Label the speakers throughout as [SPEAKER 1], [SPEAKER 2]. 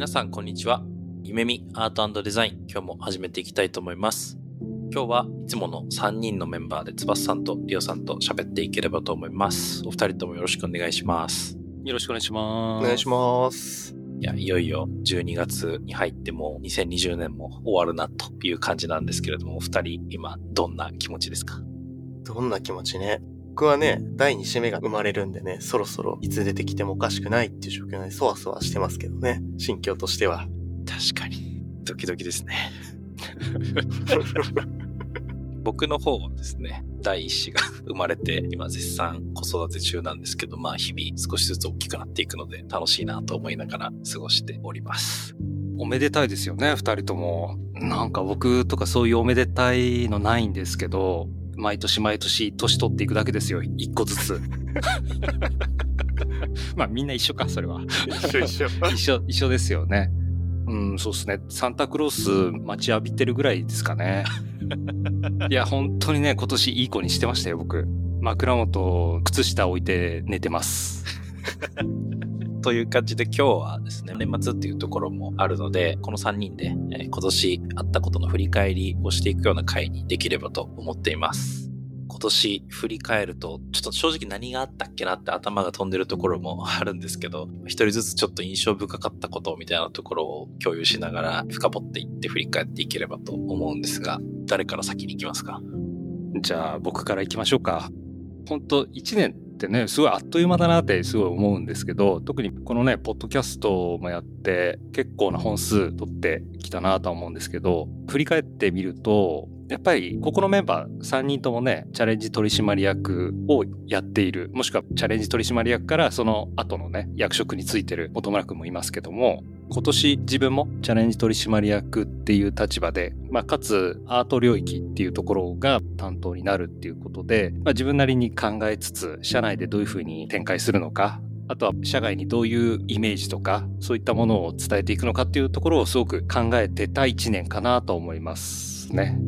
[SPEAKER 1] 皆さんこんにちは夢見アートデザイン今日も始めていきたいと思います今日はいつもの3人のメンバーで翼さんとリオさんと喋っていければと思いますお二人ともよろしくお願いします
[SPEAKER 2] よろしくお願いします。
[SPEAKER 3] お願いします。
[SPEAKER 1] いや、いよいよ12月に入っても2020年も終わるなという感じなんですけれども、お二人今どんな気持ちですか？
[SPEAKER 3] どんな気持ちね。僕はね、第2子目が生まれるんでね、そろそろいつ出てきてもおかしくないっていう状況で、そわそわしてますけどね。心境としては。
[SPEAKER 1] 確かに。ドキドキですね。僕の方はですね、第一子が生まれて、今絶賛子育て中なんですけど、まあ日々少しずつ大きくなっていくので楽しいなと思いながら過ごしております。
[SPEAKER 2] おめでたいですよね、二人とも。なんか僕とかそういうおめでたいのないんですけど、毎年毎年年取っていくだけですよ、一個ずつ。まあみんな一緒か、それは。
[SPEAKER 3] 一緒一緒。
[SPEAKER 2] 一緒、一緒ですよね。うん、そうですね。サンタクロース待ちわびてるぐらいですかね。いや、本当にね、今年いい子にしてましたよ、僕。枕元、靴下置いて寝てます。
[SPEAKER 1] という感じで今日はですね、年末っていうところもあるので、この3人で、えー今年あったことの振り返りをしていくような回にできればと思っています。今年振り返ると、ちょっと正直何があったっけなって頭が飛んでるところもあるんですけど、一人ずつちょっと印象深かったことみたいなところを共有しながら深掘っていって振り返っていければと思うんですが、誰から先に行きますか？
[SPEAKER 2] じゃあ僕から行きましょうか。本当1年ってね、すごいあっという間だなってすごい思うんですけど、特にこのね、ポッドキャストもやって結構な本数取ってきたなとは思うんですけど、振り返ってみると、やっぱりここのメンバー3人ともね、チャレンジ取締役をやっている、もしくはチャレンジ取締役からその後のね、役職についてる本村くんもいますけども、今年自分もチャレンジ取締役っていう立場で、まあ、かつアート領域っていうところが担当になるっていうことで、まあ、自分なりに考えつつ、社内でどういうふうに展開するのか、あとは社外にどういうイメージとか、そういったものを伝えていくのかっていうところをすごく考えてた一年かなと思いますね。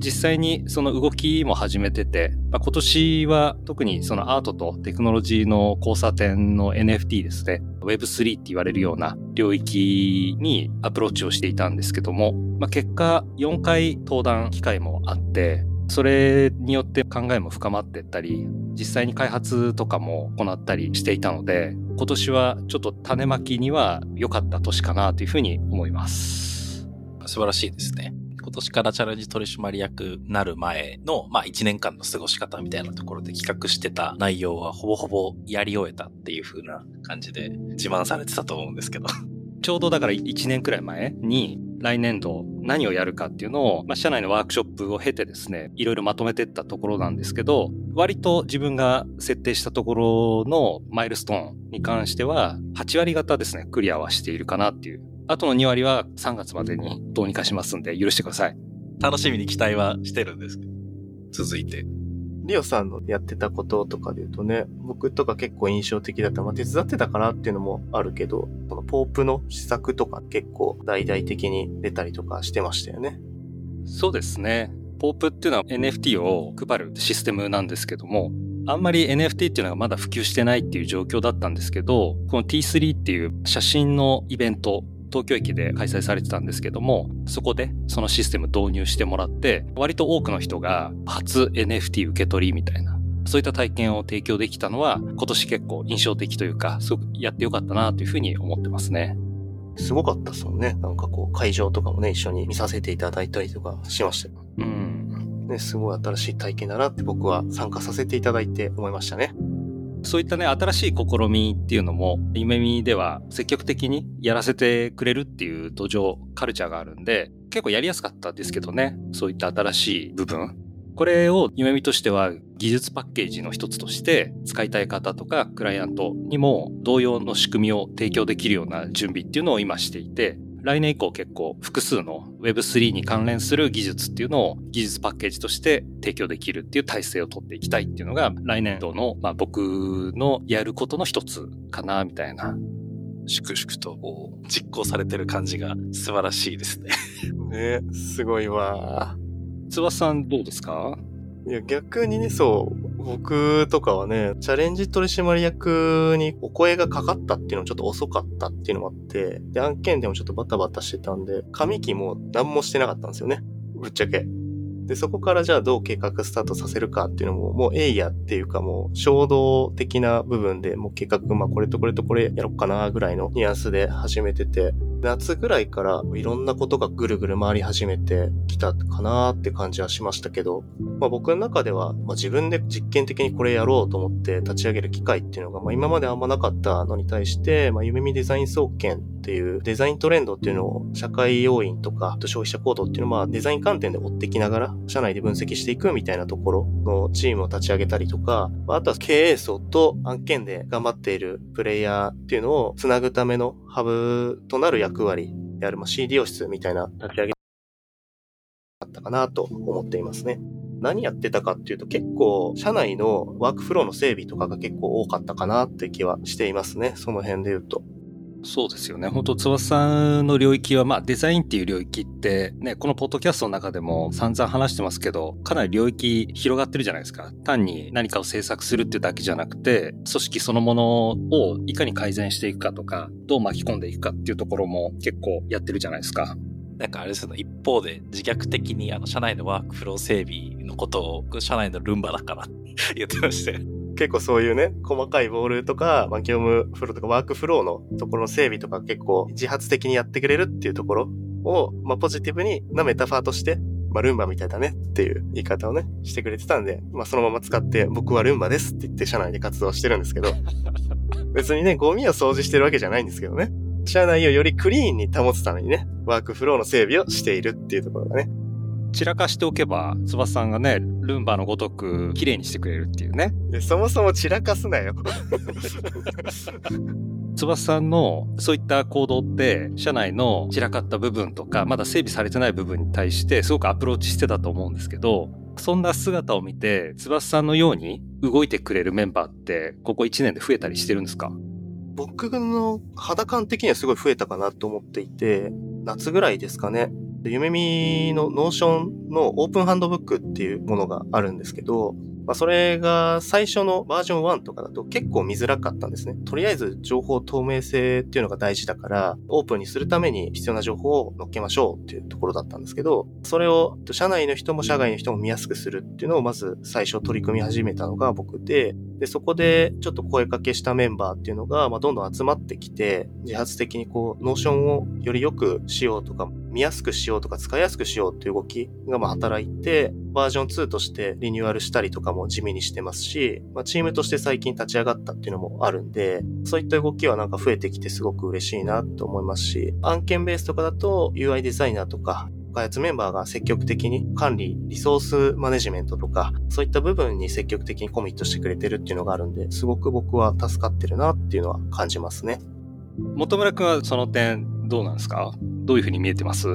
[SPEAKER 2] 実際にその動きも始めてて、まあ、今年は特にそのアートとテクノロジーの交差点の NFT ですね、Web3 って言われるような領域にアプローチをしていたんですけども、まあ、結果4回登壇機会もあって、それによって考えも深まっていったり、実際に開発とかも行ったりしていたので、今年はちょっと種まきには良かった年かなというふうに思います。
[SPEAKER 1] 素晴らしいですね。今年からチャレンジ取締役になる前の、まあ1年間の過ごし方みたいなところで企画してた内容はほぼほぼやり終えたっていう風な感じで自慢されてたと思うんですけど。
[SPEAKER 2] ちょうどだから1年くらい前に来年度何をやるかっていうのを、まあ、社内のワークショップを経てですね、いろいろまとめていったところなんですけど、割と自分が設定したところのマイルストーンに関しては、8割方ですね、クリアはしているかなっていう。あとの2割は3月までにどうにかしますんで、許してください。
[SPEAKER 1] 楽しみに期待はしてるんですけど。続いて。
[SPEAKER 3] リオさんのやってたこととかで言うとね、僕とか結構印象的だった。まあ、手伝ってたかなっていうのもあるけど、このポープの施策とか結構大々的に出たりとかしてましたよね。
[SPEAKER 2] そうですね。ポープっていうのは NFT を配るシステムなんですけども、あんまり NFT っていうのがまだ普及してないっていう状況だったんですけど、この T3 っていう写真のイベント、東京駅で開催されてたんですけども、そこでそのシステム導入してもらって、割と多くの人が初 NFT 受け取りみたいな、そういった体験を提供できたのは、今年結構印象的というか、すごくやってよかったなというふうに思ってますね。
[SPEAKER 3] すごかったっすもんね。なんかこう、会場とかもね、一緒に見させていただいたりとかしましたよ。
[SPEAKER 2] うん。
[SPEAKER 3] ね、すごい新しい体験だなって僕は参加させていただいて思いましたね。
[SPEAKER 2] そういったね、新しい試みっていうのも、夢見では積極的にやらせてくれるっていう土壌、カルチャーがあるんで、結構やりやすかったですけどね、そういった新しい部分。これを夢見としては技術パッケージの一つとして使いたい方とかクライアントにも同様の仕組みを提供できるような準備っていうのを今していて、来年以降結構複数の Web3 に関連する技術っていうのを技術パッケージとして提供できるっていう体制を取っていきたいっていうのが来年度の、まあ、僕のやることの一つかなみたいな
[SPEAKER 1] 粛々と実行されてる感じが素晴らしいですね。
[SPEAKER 3] ね、すごいわ。
[SPEAKER 2] つばさんどうですか？
[SPEAKER 3] いや、逆にね、そう、僕とかはね、チャレンジ取締役にお声がかかったっていうのもちょっと遅かったっていうのもあって、で、案件でもちょっとバタバタしてたんで、紙機も何もしてなかったんですよね。ぶっちゃけ。で、そこからじゃあどう計画スタートさせるかっていうのも、もうえいやっていうかもう衝動的な部分でもう計画、まあこれとこれとこれやろっかなぐらいのニュアンスで始めてて、夏ぐらいからいろんなことがぐるぐる回り始めてきたかなって感じはしましたけど、まあ僕の中では、まあ、自分で実験的にこれやろうと思って立ち上げる機会っていうのが、まあ今まであんまなかったのに対して、まあ夢見デザイン総研っていうデザイントレンドっていうのを社会要因とか消費者行動っていうのをまあデザイン観点で追ってきながら社内で分析していくみたいなところのチームを立ち上げたりとか、あとは経営層と案件で頑張っているプレイヤーっていうのをつなぐためのハブとなる役割である、ま、CD オ室みたいな立ち上げだったかなと思っていますね。何やってたかっていうと結構社内のワークフローの整備とかが結構多かったかなって気はしていますね。その辺で言うと。
[SPEAKER 2] そうですよね。本当翼さんの領域は、まあデザインっていう領域ってね、このポッドキャストの中でも散々話してますけど、かなり領域広がってるじゃないですか。単に何かを制作するっていうだけじゃなくて、組織そのものをいかに改善していくかとか、どう巻き込んでいくかっていうところも結構やってるじゃないですか。
[SPEAKER 1] なんかあれですよね、一方で自虐的にあの社内のワークフロー整備のことを社内のルンバだから言ってましたよ。
[SPEAKER 3] 結構そういうね、細かいボールとか、まあ、業務フローとかワークフローのところの整備とか結構自発的にやってくれるっていうところを、まあ、ポジティブになメタファーとして、まあ、ルンバみたいだねっていう言い方をね、してくれてたんで、まあ、そのまま使って僕はルンバですって言って社内で活動してるんですけど、別にね、ゴミを掃除してるわけじゃないんですけどね。社内をよりクリーンに保つためにね、ワークフローの整備をしているっていうところがね、
[SPEAKER 2] 散らかしておけば、翼さんがね、ルンバのごとく綺麗にしてくれるっていうね。
[SPEAKER 3] そもそも散らかすなよ。
[SPEAKER 2] 翼さんのそういった行動って、社内の散らかった部分とか、まだ整備されてない部分に対してすごくアプローチしてたと思うんですけど、そんな姿を見て、翼さんのように動いてくれるメンバーって、ここ1年で増えたりしてるんですか？
[SPEAKER 3] 僕の肌感的にはすごい増えたかなと思っていて、夏ぐらいですかね。で夢見のノーションのオープンハンドブックっていうものがあるんですけど、まあ、それが最初のバージョン1とかだと結構見づらかったんですね。とりあえず情報透明性っていうのが大事だから、オープンにするために必要な情報を載っけましょうっていうところだったんですけど、それを社内の人も社外の人も見やすくするっていうのをまず最初取り組み始めたのが僕で、で、そこでちょっと声かけしたメンバーっていうのが、まあ、どんどん集まってきて、自発的にこう、 Notion をより良くしようとか、見やすくしようとか、使いやすくしようっていう動きがまあ働いて、バージョン2としてリニューアルしたりとかも地味にしてますし、まあ、チームとして最近立ち上がったっていうのもあるんで、そういった動きはなんか増えてきてすごく嬉しいなと思いますし、案件ベースとかだと UI デザイナーとか、開発メンバーが積極的に管理、リソースマネジメントとか、そういった部分に積極的にコミットしてくれてるっていうのがあるんで、すごく僕は助かってるなっていうのは感じますね。
[SPEAKER 2] 本村くんはその点どうなんですか？どういうふうに見えてます？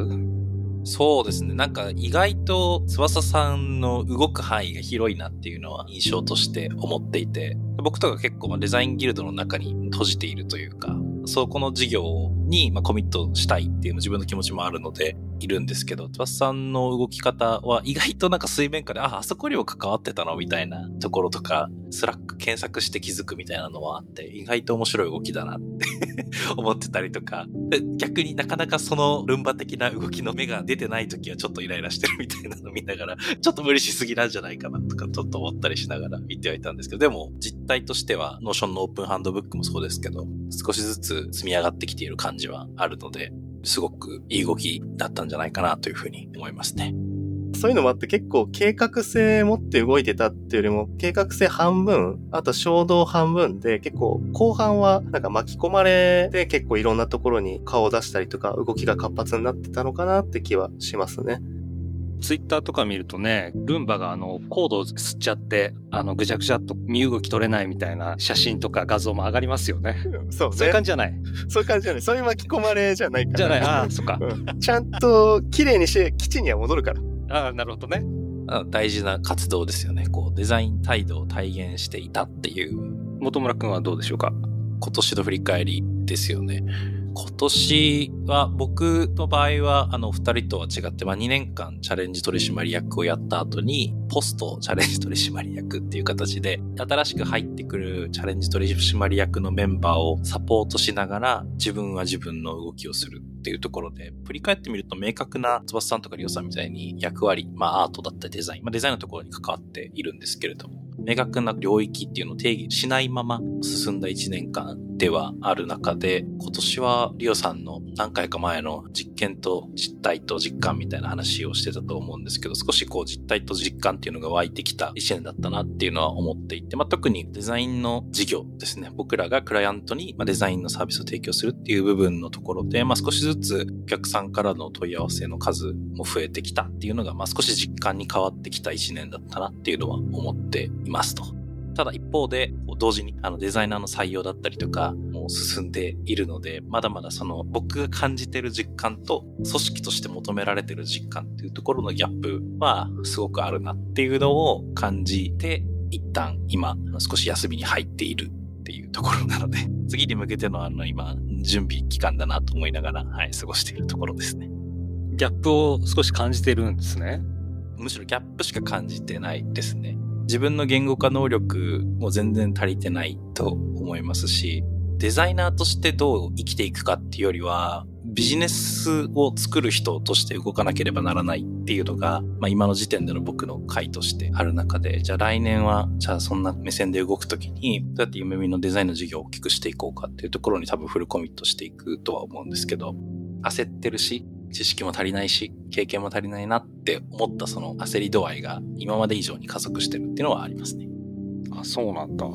[SPEAKER 1] そうですね。なんか意外と翼さんの動く範囲が広いなっていうのは印象として思っていて、僕とか結構デザインギルドの中に閉じているというか、そこの事業にコミットしたいっていう自分の気持ちもあるので、いるんですけど、翼さんの動き方は意外となんか水面下で、あ、あそこにも関わってたのみたいなところとか、 Slack 検索して気づくみたいなのはあって、意外と面白い動きだなって 思ってたりとか、逆になかなかそのルンバ的な動きの目が出てない時はちょっとイライラしてるみたいなのを見ながら、ちょっと無理しすぎなんじゃないかなとかちょっと思ったりしながら見てはいたんですけど、でも実態としては、 Notion のオープンハンドブックもそうですけど、少しずつ積み上がってきている感じはあるので、すごくいい動きだったんじゃないかなというふうに思いますね。
[SPEAKER 3] そういうのもあって結構計画性持って動いてたっていうよりも計画性半分、あと衝動半分で結構後半はなんか巻き込まれて結構いろんなところに顔を出したりとか動きが活発になってたのかなって気はしますね。
[SPEAKER 2] ツイッターとか見るとね、ルンバがあの、コードを吸っちゃって、あの、ぐちゃぐちゃっと身動き取れないみたいな写真とか画像も上がりますよね。
[SPEAKER 3] そう、ね、
[SPEAKER 2] そういう感じじゃない？
[SPEAKER 3] そういう感じじゃない。そういう巻き込まれじゃないから。
[SPEAKER 2] じゃない？ああ、そっか、
[SPEAKER 3] うん。ちゃんと綺麗にして基地には戻るから。
[SPEAKER 2] ああ、なるほどね。
[SPEAKER 1] 大事な活動ですよね。こう、デザイン態度を体現していたっていう。
[SPEAKER 2] 本村くんはどうでしょうか？
[SPEAKER 1] 今年の振り返りですよね。今年は僕の場合はあの二人とは違って、まあ、2年間チャレンジ取締役をやった後にポストチャレンジ取締役っていう形で新しく入ってくるチャレンジ取締役のメンバーをサポートしながら自分は自分の動きをするっていうところで振り返ってみると明確な翼さんとかリオさんみたいに役割、まあアートだったりデザイン、まあデザインのところに関わっているんですけれども明確な領域っていうのを定義しないまま進んだ1年間ではある中で、今年はリオさんの何回か前の実験と実態と実感みたいな話をしてたと思うんですけど、少しこう実態と実感っていうのが湧いてきた1年だったなっていうのは思っていて、まあ、特にデザインの事業ですね。僕らがクライアントにデザインのサービスを提供するっていう部分のところで、まあ、少しずつお客さんからの問い合わせの数も増えてきたっていうのが、まあ、少し実感に変わってきた1年だったなっていうのは思っていますと。ただ一方で、同時にあのデザイナーの採用だったりとかも進んでいるので、まだまだその僕が感じてる実感と組織として求められてる実感っていうところのギャップはすごくあるなっていうのを感じて、一旦今少し休みに入っているっていうところなので、次に向けてのあの今準備期間だなと思いながら、はい、過ごしているところですね。
[SPEAKER 2] ギャップを少し感じてるんですね。
[SPEAKER 1] むしろギャップしか感じてないですね。自分の言語化能力も全然足りてないと思いますし、デザイナーとしてどう生きていくかっていうよりは、ビジネスを作る人として動かなければならないっていうのが、まあ今の時点での僕の回としてある中で、じゃあ来年は、じゃあそんな目線で動くときに、どうやって夢見のデザインの事業を大きくしていこうかっていうところに多分フルコミットしていくとは思うんですけど、焦ってるし、知識も足りないし、経験も足りないなって思ったその焦り度合いが今まで以上に加速してるっていうのはありますね。
[SPEAKER 2] あ、そうなんだ。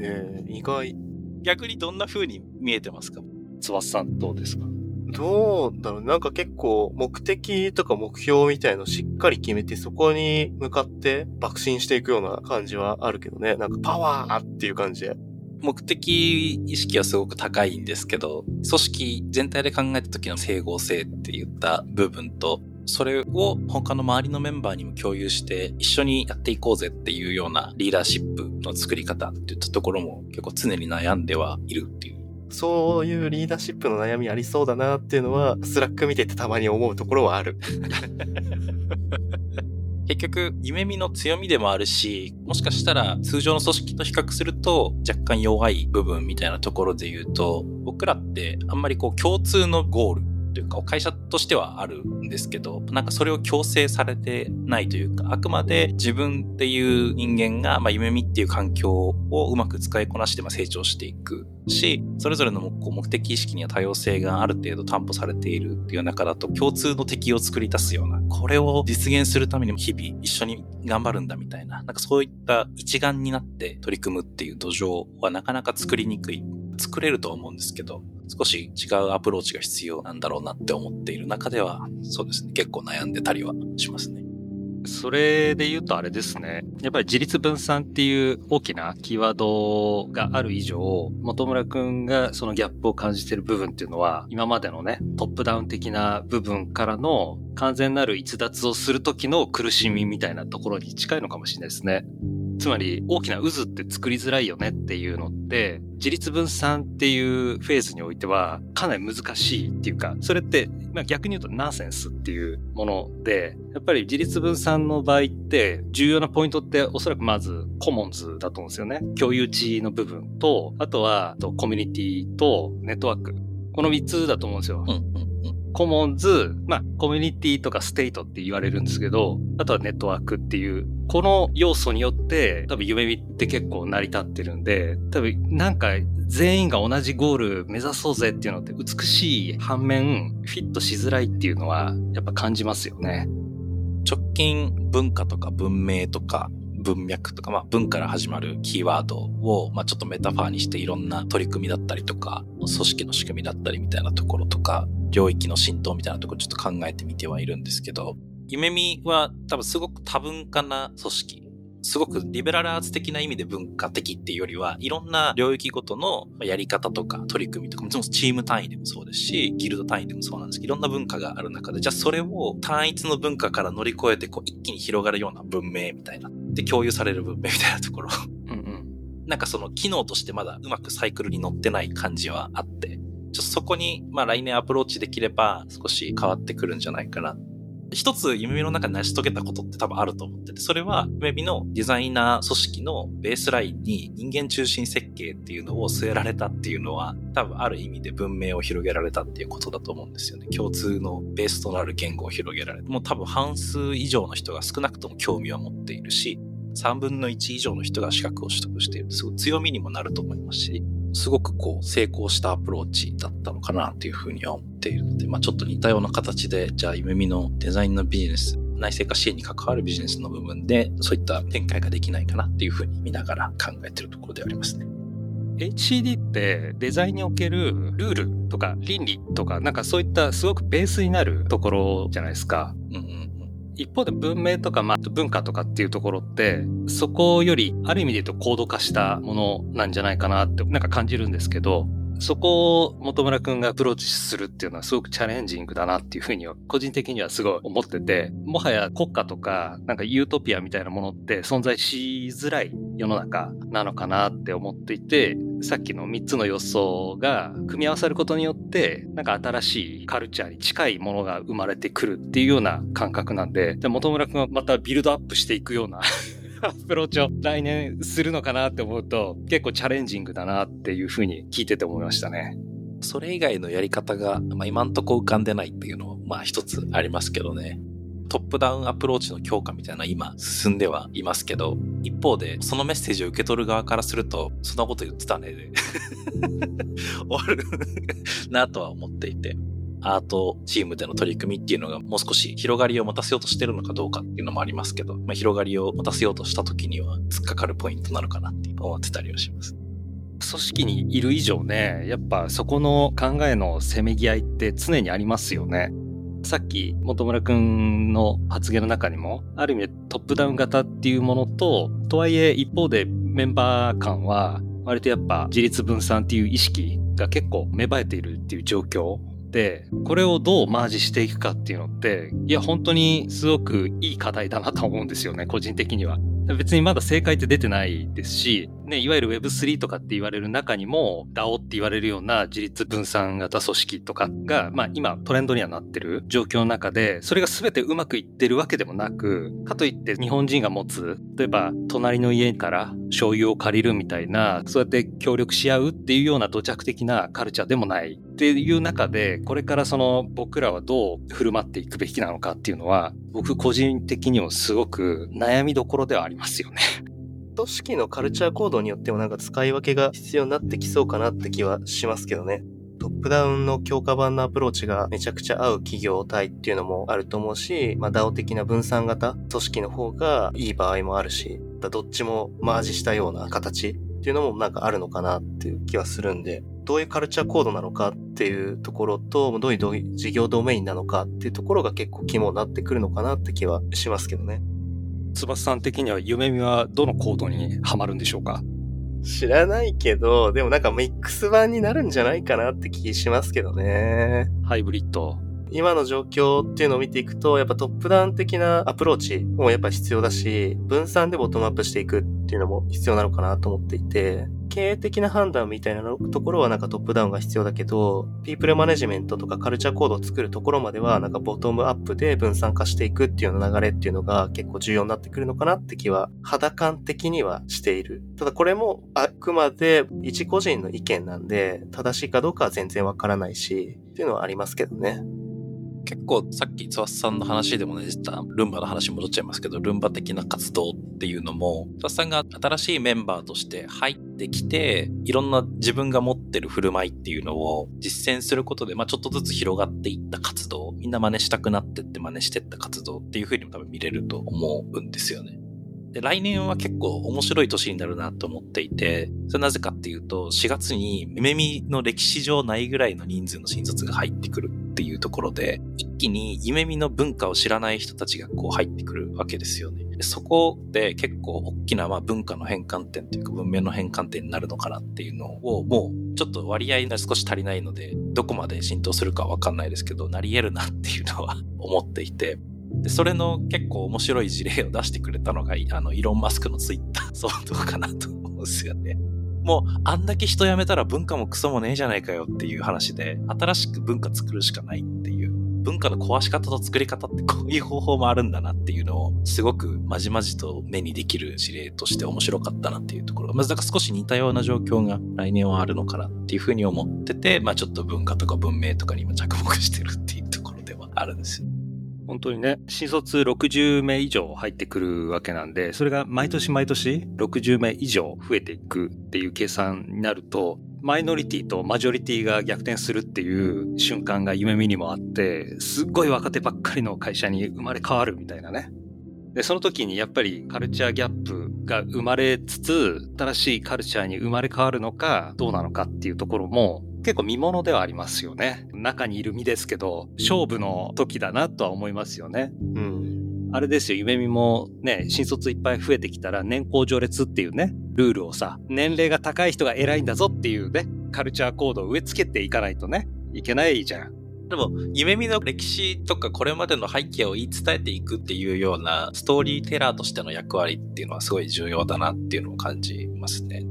[SPEAKER 3] えー、意外。
[SPEAKER 1] 逆にどんな風に見えてますか？
[SPEAKER 2] 翼さんどうですか？
[SPEAKER 3] どうだろうなんか結構目的とか目標みたいのしっかり決めてそこに向かって爆心していくような感じはあるけどね。なんかパワーっていう感じで。
[SPEAKER 1] 目的意識はすごく高いんですけど、組織全体で考えた時の整合性って言った部分と、それを他の周りのメンバーにも共有して一緒にやっていこうぜっていうようなリーダーシップの作り方っていったところも結構常に悩んではいるっていう。
[SPEAKER 3] そういうリーダーシップの悩みありそうだなっていうのは、 Slack 見ててたまに思うところはある。
[SPEAKER 1] 結局、夢見の強みでもあるし、もしかしたら通常の組織と比較すると若干弱い部分みたいなところで言うと、僕らってあんまりこう共通のゴールというか、会社としてはあるんですけど、なんかそれを強制されてないというか、あくまで自分っていう人間が、まあ、夢見っていう環境をうまく使いこなして成長していくし、それぞれの目的意識には多様性がある程度担保されているっていう中だと、共通の敵を作り出すような、これを実現するためにも日々一緒に頑張るんだみたいな、なんかそういった一丸になって取り組むっていう土壌はなかなか作りにくい。作れると思うんですけど、少し違うアプローチが必要なんだろうなって思っている中では、そうですね、結構悩んでたりはしますね。
[SPEAKER 2] それで言うとあれですね。やっぱり自立分散っていう大きなキーワードがある以上、本村くんがそのギャップを感じてる部分っていうのは、今までのね、トップダウン的な部分からの完全なる逸脱をする時の苦しみみたいなところに近いのかもしれないですね。つまり大きな渦って作りづらいよねっていうのって、自律分散っていうフェーズにおいてはかなり難しいっていうか、それって、逆に言うとナンセンスっていうもので、やっぱり自律分散の場合って重要なポイントっておそらくまずコモンズだと思うんですよね。共有知の部分と、あとはコミュニティとネットワーク。この3つだと思うんですよ。うんコモンズ、まあ、コミュニティとかステートって言われるんですけど、あとはネットワークっていう、この要素によって、多分ゆめみって結構成り立ってるんで、多分なんか全員が同じゴール目指そうぜっていうのって美しい反面、フィットしづらいっていうのはやっぱ感じますよね。
[SPEAKER 1] 直近文化とか文明とか文脈とか、まあ、文から始まるキーワードを、まあ、ちょっとメタファーにしていろんな取り組みだったりとか、組織の仕組みだったりみたいなところとか、領域の浸透みたいなところちょっと考えてみてはいるんですけど、夢見は多分すごく多文化な組織。すごくリベラルアーツ的な意味で文化的っていうよりは、いろんな領域ごとのやり方とか取り組みとか、もちろんチーム単位でもそうですし、ギルド単位でもそうなんですけど、いろんな文化がある中で、じゃあそれを単一の文化から乗り越えて、こう一気に広がるような文明みたいな。で、共有される文明みたいなところ。
[SPEAKER 2] うんうん。
[SPEAKER 1] なんかその機能としてまだうまくサイクルに乗ってない感じはあって、ちょっとそこに、まあ来年アプローチできれば少し変わってくるんじゃないかな。一つ夢の中で成し遂げたことって多分あると思ってて、それは夢見のデザイナー組織のベースラインに人間中心設計っていうのを据えられたっていうのは、多分ある意味で文明を広げられたっていうことだと思うんですよね。共通のベースとなる言語を広げられて、もう多分半数以上の人が少なくとも興味を持っているし、3分の1以上の人が資格を取得している。すごい強みにもなると思いますし、すごくこう成功したアプローチだったのかなっていうふうには思っているので、まあちょっと似たような形で、じゃあ夢見のデザインのビジネス、内製化支援に関わるビジネスの部分で、そういった展開ができないかなっていうふうに見ながら考えているところでありますね。
[SPEAKER 2] HCD ってデザインにおけるルールとか倫理とかなんかそういったすごくベースになるところじゃないですか。
[SPEAKER 1] うんうん
[SPEAKER 2] 一方で文明とか、まあ、文化とかっていうところって、そこよりある意味で言うと高度化したものなんじゃないかなってなんか感じるんですけど、そこを本村くんがアプローチするっていうのはすごくチャレンジングだなっていうふうには個人的にはすごい思ってて、もはや国家とかなんかユートピアみたいなものって存在しづらい世の中なのかなって思っていて、さっきの3つの予想が組み合わさることによって、なんか新しいカルチャーに近いものが生まれてくるっていうような感覚なんで、じゃあ本村くんはまたビルドアップしていくようなアプローチを来年するのかなって思うと、結構チャレンジングだなっていうふうに聞いてて思いましたね。
[SPEAKER 1] それ以外のやり方が、まあ、今んとこ浮かんでないっていうのは、まあ一つありますけどね。トップダウンアプローチの強化みたいな今進んではいますけど、一方でそのメッセージを受け取る側からすると、そんなこと言ってたねで 終わるなとは思っていて、アートチームでの取り組みっていうのがもう少し広がりを持たせようとしてるのかどうかっていうのもありますけど、まあ、広がりを持たせようとした時には突っかかるポイントなのかなって思ってたりはします。
[SPEAKER 2] 組織にいる以上ね、やっぱそこの考えのせめぎ合いって常にありますよね。さっき本村くんの発言の中にも、ある意味トップダウン型っていうものと、とはいえ一方でメンバー間は割とやっぱ自立分散っていう意識が結構芽生えているっていう状況で、これをどうマージしていくかっていうのって、いや本当にすごくいい課題だなと思うんですよね、個人的には。別にまだ正解って出てないですし、ね、いわゆる Web3 とかって言われる中にも DAO って言われるような自立分散型組織とかが、まあ今トレンドにはなってる状況の中で、それが全てうまくいってるわけでもなく、かといって日本人が持つ、例えば隣の家から醤油を借りるみたいな、そうやって協力し合うっていうような土着的なカルチャーでもないっていう中で、これからその僕らはどう振る舞っていくべきなのかっていうのは、僕個人的にもすごく悩みどころではありますよね。
[SPEAKER 3] 組織のカルチャー行動によってもなんか使い分けが必要になってきそうかなって気はしますけどね。トップダウンの強化版のアプローチがめちゃくちゃ合う企業体っていうのもあると思うし、まあ DAO 的な分散型組織の方がいい場合もあるし、どっちもマージしたような形っていうのもなんかあるのかなっていう気はするんで、どういうカルチャーコードなのかっていうところと、どういう事業ドメインなのかっていうところが結構肝になってくるのかなって気はしますけどね。
[SPEAKER 2] 翼さん的には夢見はどのコードにはまるんでしょうか？
[SPEAKER 3] 知らないけど、でもなんかミックス版になるんじゃないかなって気しますけどね。
[SPEAKER 2] ハイブリッド。
[SPEAKER 3] 今の状況っていうのを見ていくと、やっぱトップダウン的なアプローチもやっぱ必要だし、分散でボトムアップしていくっていうのも必要なのかなと思っていて、経営的な判断みたいなところはなんかトップダウンが必要だけど、ピープルマネジメントとかカルチャーコードを作るところまではなんかボトムアップで分散化していくっていうような流れっていうのが結構重要になってくるのかなって気は肌感的にはしている。ただこれもあくまで一個人の意見なんで、正しいかどうかは全然わからないし、っていうのはありますけどね。
[SPEAKER 1] 結構さっきつわさんの話でもね、実はルンバの話戻っちゃいますけど、ルンバ的な活動っていうのも、つわさんが新しいメンバーとして入ってきて、いろんな自分が持ってる振る舞いっていうのを実践することで、まあちょっとずつ広がっていった活動、みんな真似したくなってって真似してった活動っていう風にも多分見れると思うんですよね。で、来年は結構面白い年になるなと思っていて、それなぜかっていうと、4月に夢見の歴史上ないぐらいの人数の新卒が入ってくるっていうところで、一気に夢見の文化を知らない人たちがこう入ってくるわけですよね。そこで結構大きなまあ文化の変換点というか文明の変換点になるのかなっていうのをもうちょっと割合が少し足りないので、どこまで浸透するかわかんないですけど、なり得るなっていうのは思っていて、で、それの結構面白い事例を出してくれたのが、あの、イーロン・マスクのツイッター 相当かなと思うんですよね。もう、あんだけ人辞めたら文化もクソもねえじゃないかよっていう話で、新しく文化作るしかないっていう、文化の壊し方と作り方ってこういう方法もあるんだなっていうのを、すごくまじまじと目にできる事例として面白かったなっていうところ。まずだから少し似たような状況が来年はあるのかなっていうふうに思ってて、まあちょっと文化とか文明とかに今着目してるっていうところではあるんですよ。
[SPEAKER 2] 本当にね、新卒60名以上入ってくるわけなんで、それが毎年毎年60名以上増えていくっていう計算になると、マイノリティとマジョリティが逆転するっていう瞬間が夢見にもあって、すっごい若手ばっかりの会社に生まれ変わるみたいなね。で、その時にやっぱりカルチャーギャップが生まれつつ、新しいカルチャーに生まれ変わるのか、どうなのかっていうところも結構見物ではありますよね。中にいる身ですけど、勝負の時だなとは思いますよね。
[SPEAKER 3] うん。
[SPEAKER 2] あれですよ、夢見もね、新卒いっぱい増えてきたら年功序列っていうね、ルールをさ、年齢が高い人が偉いんだぞっていうね、カルチャーコードを植え付けていかないとね、いけないじゃん。
[SPEAKER 1] でも、夢見の歴史とかこれまでの背景を言い伝えていくっていうようなストーリーテラーとしての役割っていうのはすごい重要だなっていうのを感じますね。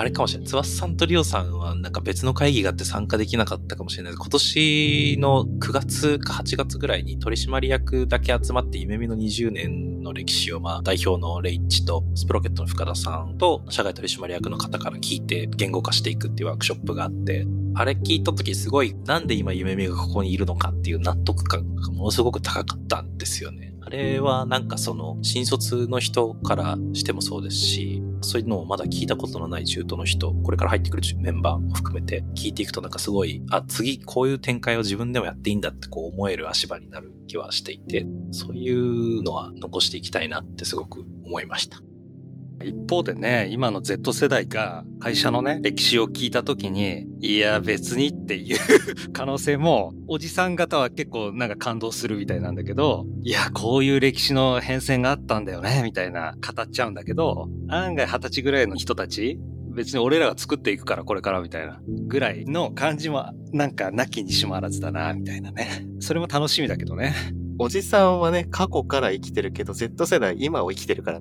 [SPEAKER 1] あれかもしれない。翼さんとリオさんはなんか別の会議があって参加できなかったかもしれない今年の9月か8月ぐらいに取締役だけ集まって夢見の20年の歴史をまあ代表のレイッチとスプロケットの深田さんと社外取締役の方から聞いて言語化していくっていうワークショップがあって、あれ聞いた時すごいなんで今夢見がここにいるのかっていう納得感がものすごく高かったんですよね。あれはなんかその新卒の人からしてもそうですし、そういうのをまだ聞いたことのない中途の人、これから入ってくるメンバーも含めて聞いていくとなんかすごい、あ、次こういう展開を自分でもやっていいんだってこう思える足場になる気はしていて、そういうのは残していきたいなってすごく思いました。
[SPEAKER 2] 一方でね、今の Z 世代が会社のね、歴史を聞いた時に、いや別にっていう 可能性も、おじさん方は結構なんか感動するみたいなんだけど、いや、こういう歴史の変遷があったんだよね、みたいな語っちゃうんだけど、案外二十歳ぐらいの人たち、別に俺らが作っていくからこれからみたいなぐらいの感じもなんかなきにしもあらずだな、みたいなね。それも楽しみだけどね。
[SPEAKER 3] おじさんはね、過去から生きてるけど、Z 世代今を生きてるから。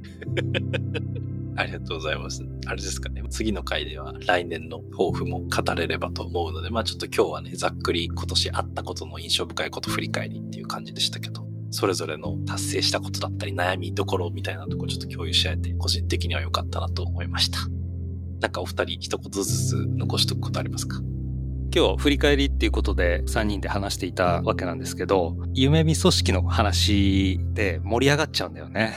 [SPEAKER 1] ありがとうございます。あれですかね。次の回では来年の抱負も語れればと思うので、まあちょっと今日はね、ざっくり今年あったことの印象深いこと振り返りっていう感じでしたけど、それぞれの達成したことだったり悩みどころみたいなところちょっと共有し合えて、個人的には良かったなと思いました。なんかお二人一言ずつ残しとくことありますか？
[SPEAKER 2] 今日振り返りっていうことで3人で話していたわけなんですけど、夢見組織の話で盛り上がっちゃうんだよね。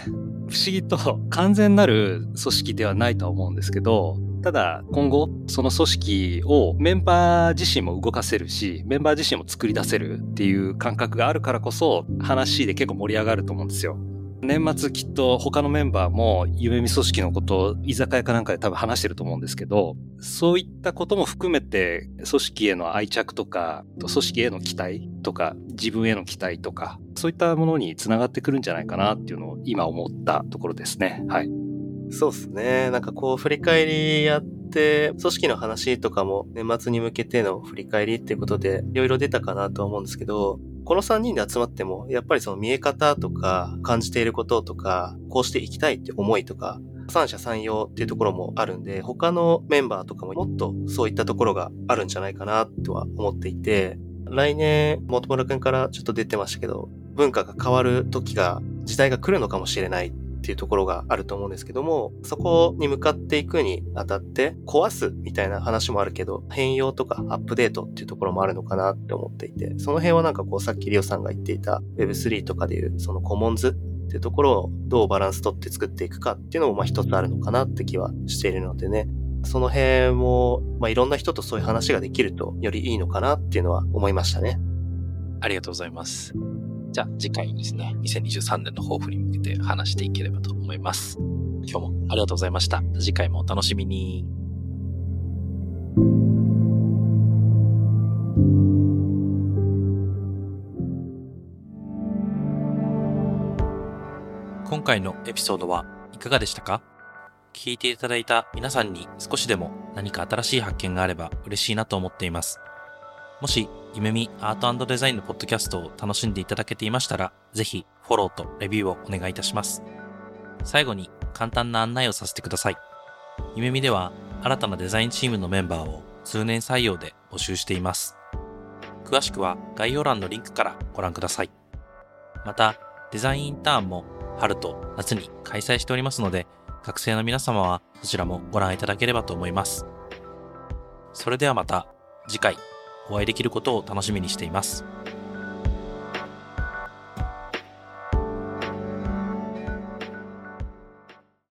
[SPEAKER 2] 不思議と完全なる組織ではないとは思うんですけど、ただ今後その組織をメンバー自身も動かせるし、メンバー自身も作り出せるっていう感覚があるからこそ話で結構盛り上がると思うんですよ。年末きっと他のメンバーも夢見組織のことを居酒屋かなんかで多分話してると思うんですけど、そういったことも含めて組織への愛着とか、組織への期待とか、自分への期待とか、そういったものにつながってくるんじゃないかなっていうのを今思ったところですね。はい。
[SPEAKER 3] そうっすね。なんかこう振り返りやって、組織の話とかも年末に向けての振り返りっていうことでいろいろ出たかなと思うんですけど、この3人で集まっても、やっぱりその見え方とか、感じていることとか、こうしていきたいって思いとか、三者三様っていうところもあるんで、他のメンバーとかももっとそういったところがあるんじゃないかなとは思っていて、来年、元村くんからちょっと出てましたけど、文化が変わる時が、時代が来るのかもしれないっていうところがあると思うんですけども、そこに向かっていくにあたって壊すみたいな話もあるけど、変容とかアップデートっていうところもあるのかなって思っていて、その辺はなんかこうさっきリオさんが言っていた Web3 とかでいうそのコモンズっていうところをどうバランス取って作っていくかっていうのもまあ一つあるのかなって気はしているのでね。その辺も、まあ、いろんな人とそういう話ができるとよりいいのかなっていうのは思いましたね。
[SPEAKER 1] ありがとうございます。じゃあ次回ですね、2023年の抱負に向けて話していければと思います。今日もありがとうございました。次回もお楽しみに。今回のエピソードはいかがでしたか？聞いていただいた皆さんに少しでも何か新しい発見があれば嬉しいなと思っています。もし、ゆめみアートデザインのポッドキャストを楽しんでいただけていましたら、ぜひフォローとレビューをお願いいたします。最後に簡単な案内をさせてください。ゆめみでは新たなデザインチームのメンバーを通年採用で募集しています。詳しくは概要欄のリンクからご覧ください。また、デザインインターンも春と夏に開催しておりますので、学生の皆様はそちらもご覧いただければと思います。それではまた次回お会いできることを楽しみにしています。